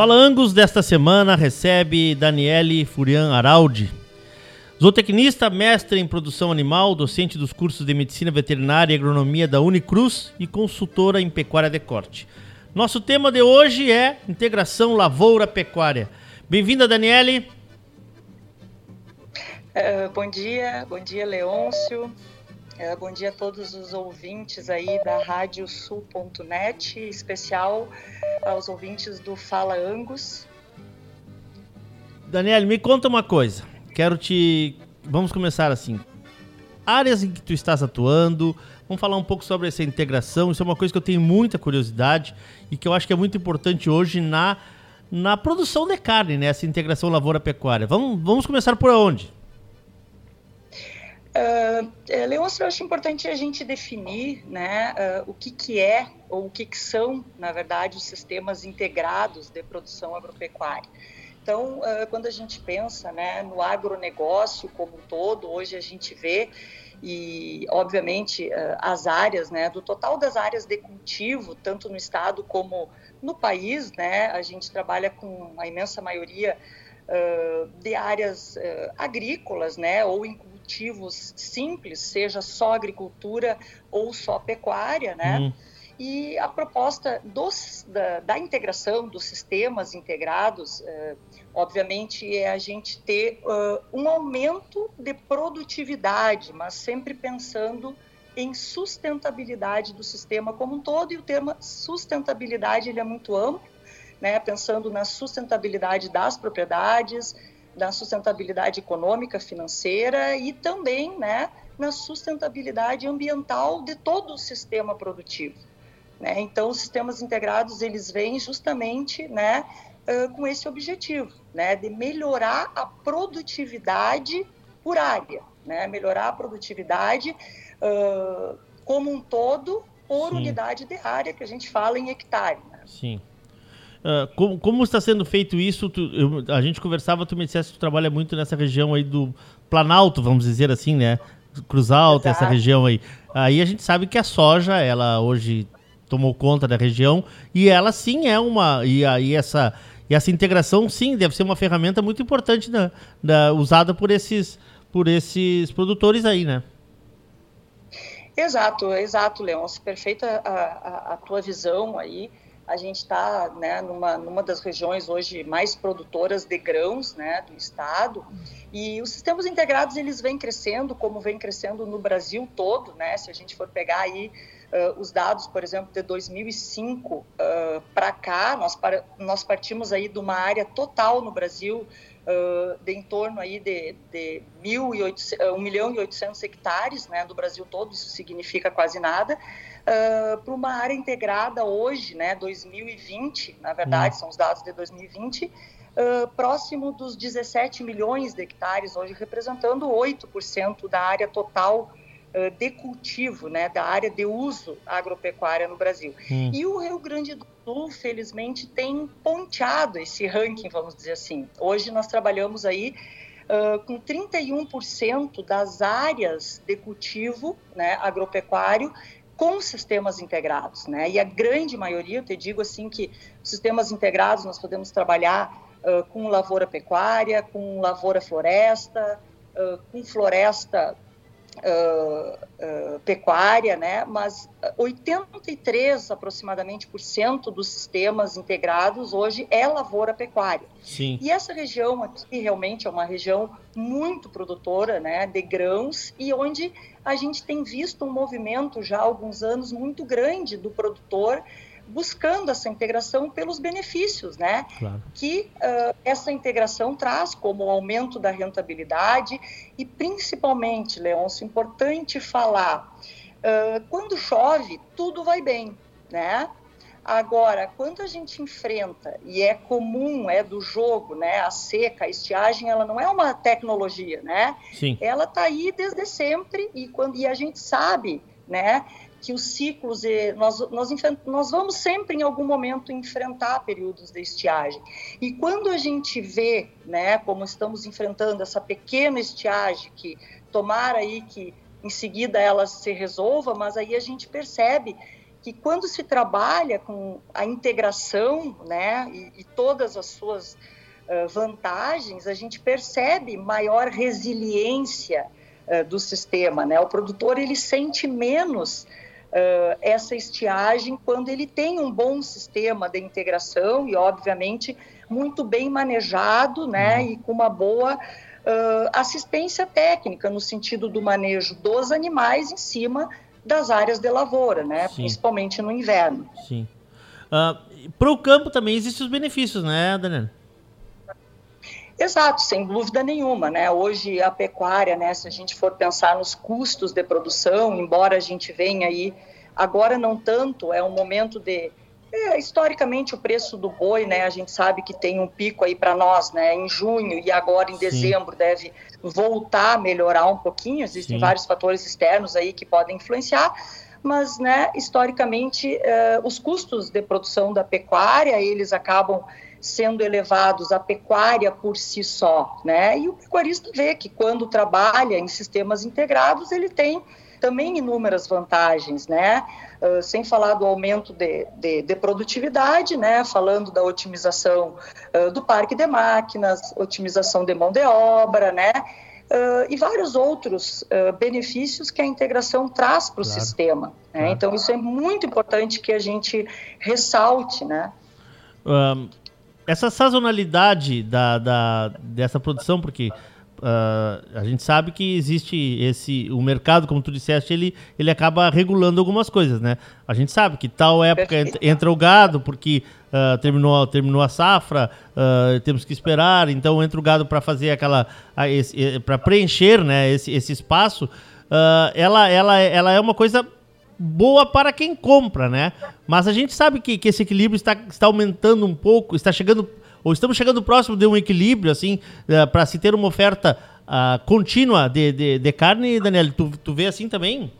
Fala Angus desta semana recebe Daniele Furian Araldi, zootecnista, mestre em produção animal, docente dos cursos de medicina veterinária e agronomia da Unicruz e consultora em pecuária de corte. Nosso tema de hoje é integração lavoura-pecuária. Bem-vinda, Daniele. Uh, bom dia, bom dia, Leôncio. Uh, bom dia a todos os ouvintes aí da Rádio Sul.net, especial aos ouvintes do Fala Angus. Daniel, me conta uma coisa. Quero te. Vamos começar assim. Áreas em que tu estás atuando, vamos falar um pouco sobre essa integração. Isso é uma coisa que eu tenho muita curiosidade e que eu acho que é muito importante hoje na, na produção de carne, né? Essa integração lavoura-pecuária. Vamos, vamos começar por onde? Uh, Leôncio, eu acho importante a gente definir né, uh, o que, que é ou o que, que são, na verdade, os sistemas integrados de produção agropecuária. Então, uh, quando a gente pensa né, no agronegócio como um todo, hoje a gente vê, e obviamente as áreas, né, do total das áreas de cultivo, tanto no estado como no país, né, a gente trabalha com a imensa maioria de áreas agrícolas, né, ou em simples, seja só agricultura ou só pecuária, né? Hum. E a proposta dos, da, da, integração dos sistemas integrados, eh, obviamente, é a gente ter uh, um aumento de produtividade, mas sempre pensando em sustentabilidade do sistema como um todo. E o termo sustentabilidade ele é muito amplo, né? pensando na sustentabilidade das propriedades, da sustentabilidade econômica, financeira e também né, na sustentabilidade ambiental de todo o sistema produtivo. Né? Então, os sistemas integrados eles vêm justamente né, com esse objetivo, né, de melhorar a produtividade por área, né, melhorar a produtividade uh, como um todo por Sim. unidade de área, que a gente fala em hectare. Né? Sim. Uh, como, como, está sendo feito isso? Tu, eu, a gente conversava, tu me disseste que tu trabalha muito nessa região aí do Planalto, vamos dizer assim, né? Cruz Alta, Exato. essa região aí. Aí a gente sabe que a soja, ela hoje tomou conta da região e ela sim é uma. E aí essa, e essa integração, sim, deve ser uma ferramenta muito importante da, da, usada por esses, por esses produtores aí, né? Exato, exato, Leôncio. Perfeita a, a, a tua visão aí a gente está né, numa, numa das regiões hoje mais produtoras de grãos né, do estado e os sistemas integrados eles vêm crescendo como vem crescendo no Brasil todo, né? Se a gente for pegar aí uh, os dados, por exemplo, de 2005 uh, para cá, nós, para, nós partimos aí de uma área total no Brasil uh, de em torno aí de, de 1, 1 milhão e 800 hectares, né, do Brasil todo, isso significa quase nada, para uma área integrada hoje, né, 2020, na verdade, hum. são os dados de 2020, uh, próximo dos 17 milhões de hectares, hoje representando 8% da área total de cultivo, né, da área de uso agropecuária no Brasil. Hum. E o Rio Grande do Sul, felizmente, tem ponteado esse ranking, vamos dizer assim. Hoje nós trabalhamos aí Uh, com 31% das áreas de cultivo né, agropecuário com sistemas integrados, né? E a grande maioria, eu te digo assim que sistemas integrados nós podemos trabalhar uh, com lavoura pecuária, com lavoura floresta, uh, com floresta uh, uh, pecuária, né? mas 83 aproximadamente por cento dos sistemas integrados hoje é lavoura pecuária. Sim. E essa região aqui realmente é uma região muito produtora né, de grãos e onde a gente tem visto um movimento já há alguns anos muito grande do produtor buscando essa integração pelos benefícios, né? Claro. Que uh, essa integração traz como o aumento da rentabilidade e principalmente, Leôncio, importante falar, uh, quando chove, tudo vai bem, né? Agora, quando a gente enfrenta, e é comum, é do jogo, né, a seca, a estiagem, ela não é uma tecnologia, né? Sim. Ela está aí desde sempre e, quando, e a gente sabe, né, que os ciclos, nós, nós, nós vamos sempre em algum momento enfrentar períodos de estiagem. E quando a gente vê, né, como estamos enfrentando essa pequena estiagem, que tomara aí que em seguida ela se resolva, mas aí a gente percebe que quando se trabalha com a integração, né, e, e todas as suas uh, vantagens, a gente percebe maior resiliência uh, do sistema, né? O produtor ele sente menos uh, essa estiagem quando ele tem um bom sistema de integração e, obviamente, muito bem manejado, né, uhum. e com uma boa assistência técnica no sentido do manejo dos animais em cima das áreas de lavoura, né? Sim. Principalmente no inverno. Sim. Uh, Para o campo também existem os benefícios, né, Daniel? Exato, sem dúvida nenhuma, né? Hoje a pecuária, né, se a gente for pensar nos custos de produção, embora a gente venha aí, agora não tanto, é um momento de é, historicamente, o preço do boi, né, a gente sabe que tem um pico aí para nós, né, em junho e agora em Sim. dezembro deve voltar a melhorar um pouquinho. Existem Sim. vários fatores externos aí que podem influenciar, mas, né, historicamente, uh, os custos de produção da pecuária eles acabam sendo elevados a pecuária por si só, né? E o pecuarista vê que quando trabalha em sistemas integrados ele tem também inúmeras vantagens, né? Uh, sem falar do aumento de, de, de, produtividade, né? Falando da otimização uh, do parque de máquinas, otimização de mão de obra, né? Uh, e vários outros benefícios que a integração traz para o claro. sistema. Né? Claro. Então, isso é muito importante que a gente ressalte, né? Um, essa sazonalidade da, da, dessa produção, porque Uh, a gente sabe que existe esse o mercado, como tu disseste, ele, ele acaba regulando algumas coisas, né? A gente sabe que tal época entra, entra o gado porque uh, terminou, terminou a safra, uh, temos que esperar, então entra o gado para fazer aquela para preencher, né, esse, esse espaço. ela, ela, ela é uma coisa boa para quem compra, né? Mas a gente sabe que, que esse equilíbrio está, está aumentando um pouco, está chegando ou estamos chegando próximo de um equilíbrio, assim, uh, para se ter uma oferta uh, contínua de, de, de, carne, Daniel? Tu, tu vê assim também?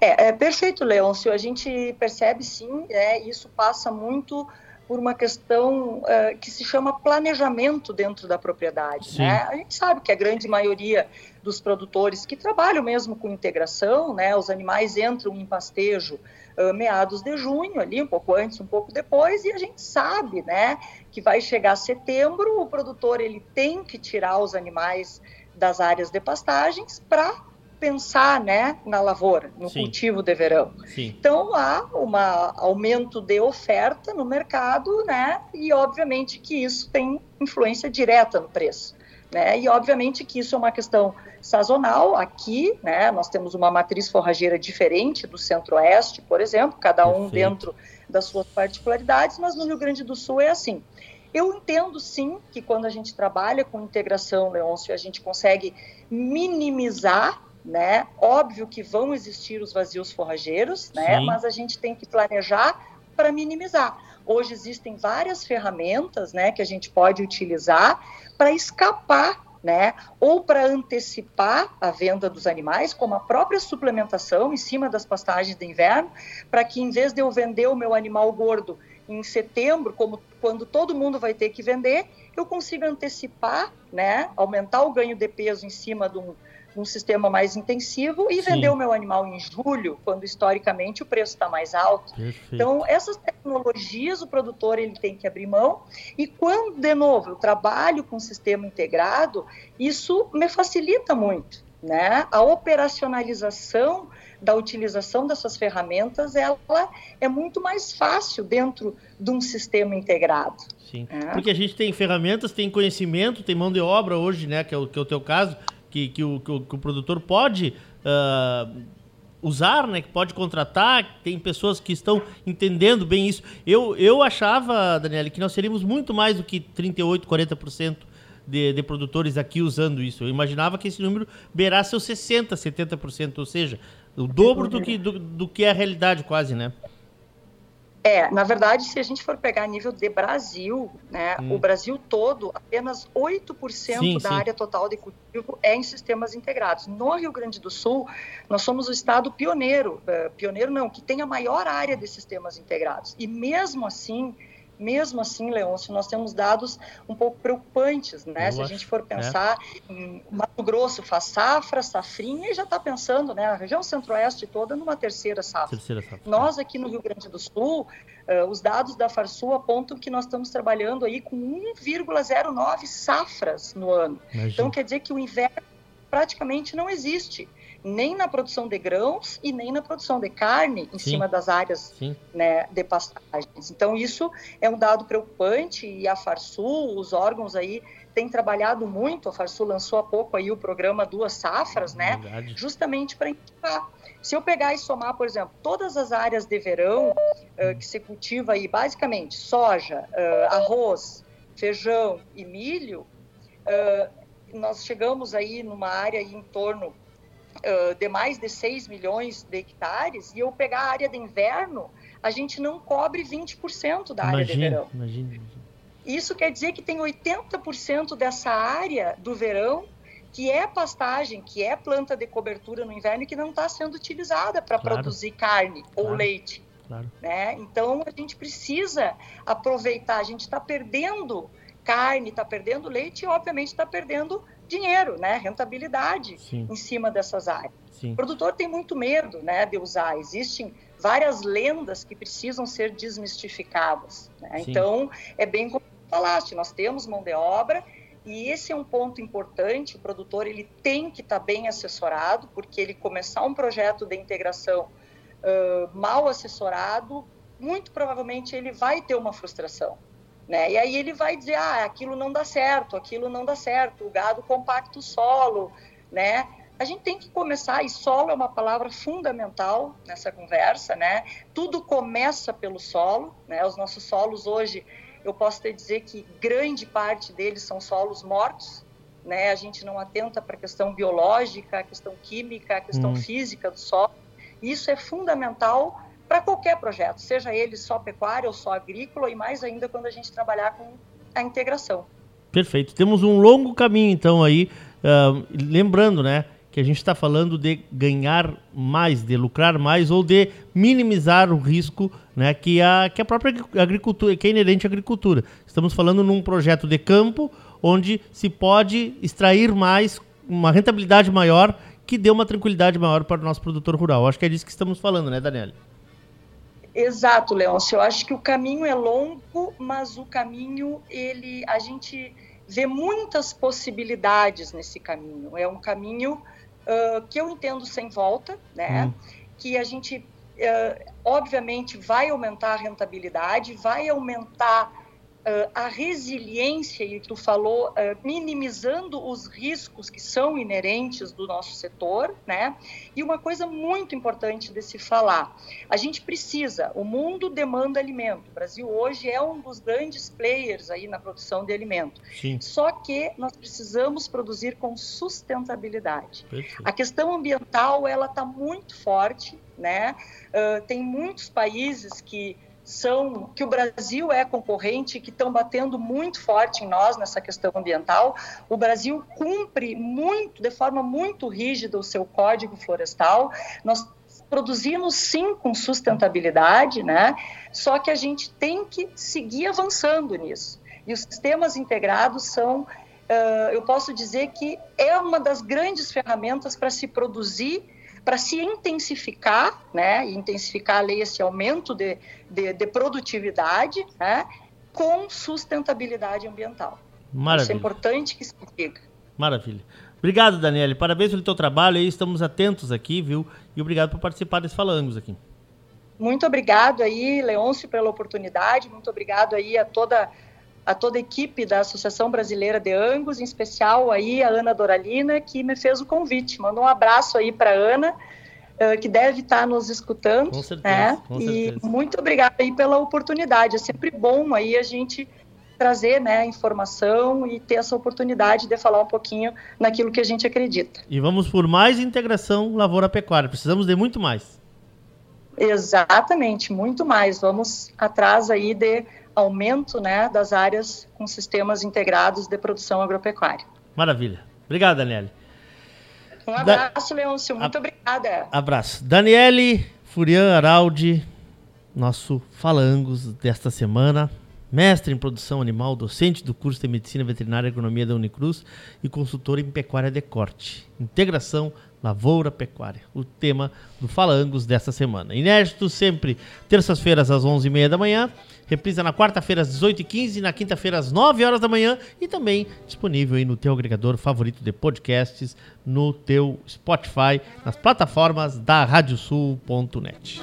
É, é perfeito, Leôncio. A gente percebe sim, é, isso passa muito por uma questão uh, que se chama planejamento dentro da propriedade. Né? A gente sabe que a grande maioria dos produtores que trabalham mesmo com integração, né, os animais entram em pastejo uh, meados de junho, ali um pouco antes, um pouco depois, e a gente sabe, né, que vai chegar setembro, o produtor ele tem que tirar os animais das áreas de pastagens para pensar né, na lavoura, no Sim. cultivo de verão. Sim. Então há um aumento de oferta no mercado, né, e obviamente que isso tem influência direta no preço. Né? E obviamente que isso é uma questão sazonal. Aqui, né, nós temos uma matriz forrageira diferente do Centro-Oeste, por exemplo, cada um Perfeito. dentro das suas particularidades, mas no Rio Grande do Sul é assim. Eu entendo sim que quando a gente trabalha com integração, Leôncio, a gente consegue minimizar, né? Óbvio que vão existir os vazios forrageiros, né? Sim. Mas a gente tem que planejar para minimizar. Hoje existem várias ferramentas, né, que a gente pode utilizar para escapar né? Ou para antecipar a venda dos animais, como a própria suplementação em cima das pastagens de inverno, para que em vez de eu vender o meu animal gordo em setembro, como quando todo mundo vai ter que vender, eu consiga antecipar, né? Aumentar o ganho de peso em cima de um, um sistema mais intensivo e Sim. vender o meu animal em julho, quando historicamente o preço está mais alto. Perfeito. Então, essas tecnologias o produtor ele tem que abrir mão e quando, de novo, eu trabalho com um sistema integrado, isso me facilita muito. Né? A operacionalização da utilização dessas ferramentas ela é muito mais fácil dentro de um sistema integrado. Sim, é. porque a gente tem ferramentas, tem conhecimento, tem mão de obra hoje, né, que é o, que é o teu caso, que, que, o, que, o, que o produtor pode uh, usar, né? Que pode contratar, tem pessoas que estão entendendo bem isso. Eu, eu achava, Daniela, que nós seríamos muito mais do que 38%, 40% de, de produtores aqui usando isso. Eu imaginava que esse número beirasse os 60%, 70%, ou seja, o dobro do que, do, do que é a realidade quase, né? É, na verdade, se a gente for pegar a nível de Brasil, né, hum. o Brasil todo, apenas 8% sim, da sim. área total de cultivo é em sistemas integrados. No Rio Grande do Sul, nós somos o estado pioneiro, uh, pioneiro não, que tem a maior área de sistemas integrados. E mesmo assim, mesmo assim, Leôncio, nós temos dados um pouco preocupantes, né? Se a gente for é. pensar é. em Mato Grosso faz safra, safrinha, e já está pensando, né? A região centro-oeste toda numa terceira safra. terceira safra. Nós aqui no Rio Grande do Sul, uh, os dados da Farsul apontam que nós estamos trabalhando aí com 1,09 safras no ano. Imagina. Então, quer dizer que o inverno praticamente não existe nem na produção de grãos e nem na produção de carne em Sim. cima das áreas né, de pastagens. Então, isso é um dado preocupante e a Farsul, os órgãos aí, têm trabalhado muito. A Farsul lançou há pouco aí o programa Duas Safras, né? Verdade. Justamente para indicar. Se eu pegar e somar, por exemplo, todas as áreas de verão uh, que se cultiva aí, basicamente soja, uh, arroz, feijão e milho, uh, nós chegamos aí numa área aí em torno uh, de mais de 6 milhões de hectares, e eu pegar a área de inverno, a gente não cobre 20% da área de verão. Imagina, imagina. Isso quer dizer que tem 80% dessa área do verão que é pastagem, que é planta de cobertura no inverno e que não está sendo utilizada para claro. produzir carne claro. ou leite. Claro. Né? Então a gente precisa aproveitar, a gente está perdendo carne, está perdendo leite e obviamente está perdendo dinheiro, né? Rentabilidade Sim. em cima dessas áreas. Sim. O produtor tem muito medo, né, de usar. Existem várias lendas que precisam ser desmistificadas. Né? Então, é bem como falaste, nós temos mão de obra e esse é um ponto importante. O produtor ele tem que estar tá bem assessorado, porque ele começar um projeto de integração uh, mal assessorado, muito provavelmente ele vai ter uma frustração. Né? E aí ele vai dizer, ah, aquilo não dá certo, aquilo não dá certo, o gado compacta o solo, né? A gente tem que começar, e solo é uma palavra fundamental nessa conversa, né? Tudo começa pelo solo, né? Os nossos solos hoje, eu posso te dizer que grande parte deles são solos mortos, né? A gente não atenta para a questão biológica, a questão química, a questão hum. física do solo. Isso é fundamental para qualquer projeto, seja ele só pecuária ou só agrícola, e mais ainda quando a gente trabalhar com a integração. Perfeito. Temos um longo caminho, então, aí. Uh, lembrando, né, que a gente está falando de ganhar mais, de lucrar mais ou de minimizar o risco né, que, a, que a própria agricultura, que é inerente à agricultura. Estamos falando num projeto de campo onde se pode extrair mais, uma rentabilidade maior que dê uma tranquilidade maior para o nosso produtor rural. Acho que é disso que estamos falando, né, Daniela? Exato, Leôncio. Eu acho que o caminho é longo, mas o caminho, ele, a gente vê muitas possibilidades nesse caminho. É um caminho uh, que eu entendo sem volta, né? Hum. Que a gente, uh, obviamente, vai aumentar a rentabilidade, vai aumentar a resiliência, e tu falou, uh, minimizando os riscos que são inerentes do nosso setor, né? E uma coisa muito importante de se falar, a gente precisa, o mundo demanda alimento, o Brasil hoje é um dos grandes players aí na produção de alimento, Sim. só que nós precisamos produzir com sustentabilidade. Perfeito. A questão ambiental, ela está muito forte, né? Uh, tem muitos países que são que o Brasil é concorrente, que estão batendo muito forte em nós nessa questão ambiental. O Brasil cumpre muito, de forma muito rígida, o seu código florestal. Nós produzimos sim com sustentabilidade, né? Só que a gente tem que seguir avançando nisso. E os sistemas integrados são, eu posso dizer que é uma das grandes ferramentas para se produzir para se intensificar, né, intensificar ali esse aumento de, de, de produtividade, né, com sustentabilidade ambiental. Maravilha. Isso é importante que se diga. Maravilha. Obrigado, Daniele. Parabéns pelo teu trabalho aí, estamos atentos aqui, viu? E obrigado por participar desse Falangos aqui. Muito obrigado aí, Leôncio, pela oportunidade. Muito obrigado aí a toda a toda a equipe da Associação Brasileira de Angus, em especial aí a Ana Doralina, que me fez o convite. Manda um abraço aí para Ana, uh, que deve estar nos escutando. Com certeza, né? com certeza. E muito obrigada aí pela oportunidade. É sempre bom aí a gente trazer né, informação e ter essa oportunidade de falar um pouquinho naquilo que a gente acredita. E vamos por mais integração lavoura-pecuária. Precisamos de muito mais. Exatamente, muito mais. Vamos atrás aí de aumento né, das áreas com sistemas integrados de produção agropecuária. Maravilha. Obrigado, Daniele. Um abraço, da... Leôncio. Muito A... obrigada. Abraço. Daniele Furian Araldi, nosso Falangos desta semana. Mestre em produção animal, docente do curso de Medicina Veterinária e Agronomia da Unicruz e consultor em pecuária de corte. Integração Lavoura Pecuária, o tema do Fala Angus dessa semana. Inédito sempre, terças-feiras às 11h30 da manhã, reprisa na quarta-feira às 18h15, na quinta-feira às 9 horas da manhã e também disponível aí no teu agregador favorito de podcasts, no teu Spotify, nas plataformas da radiosul.net.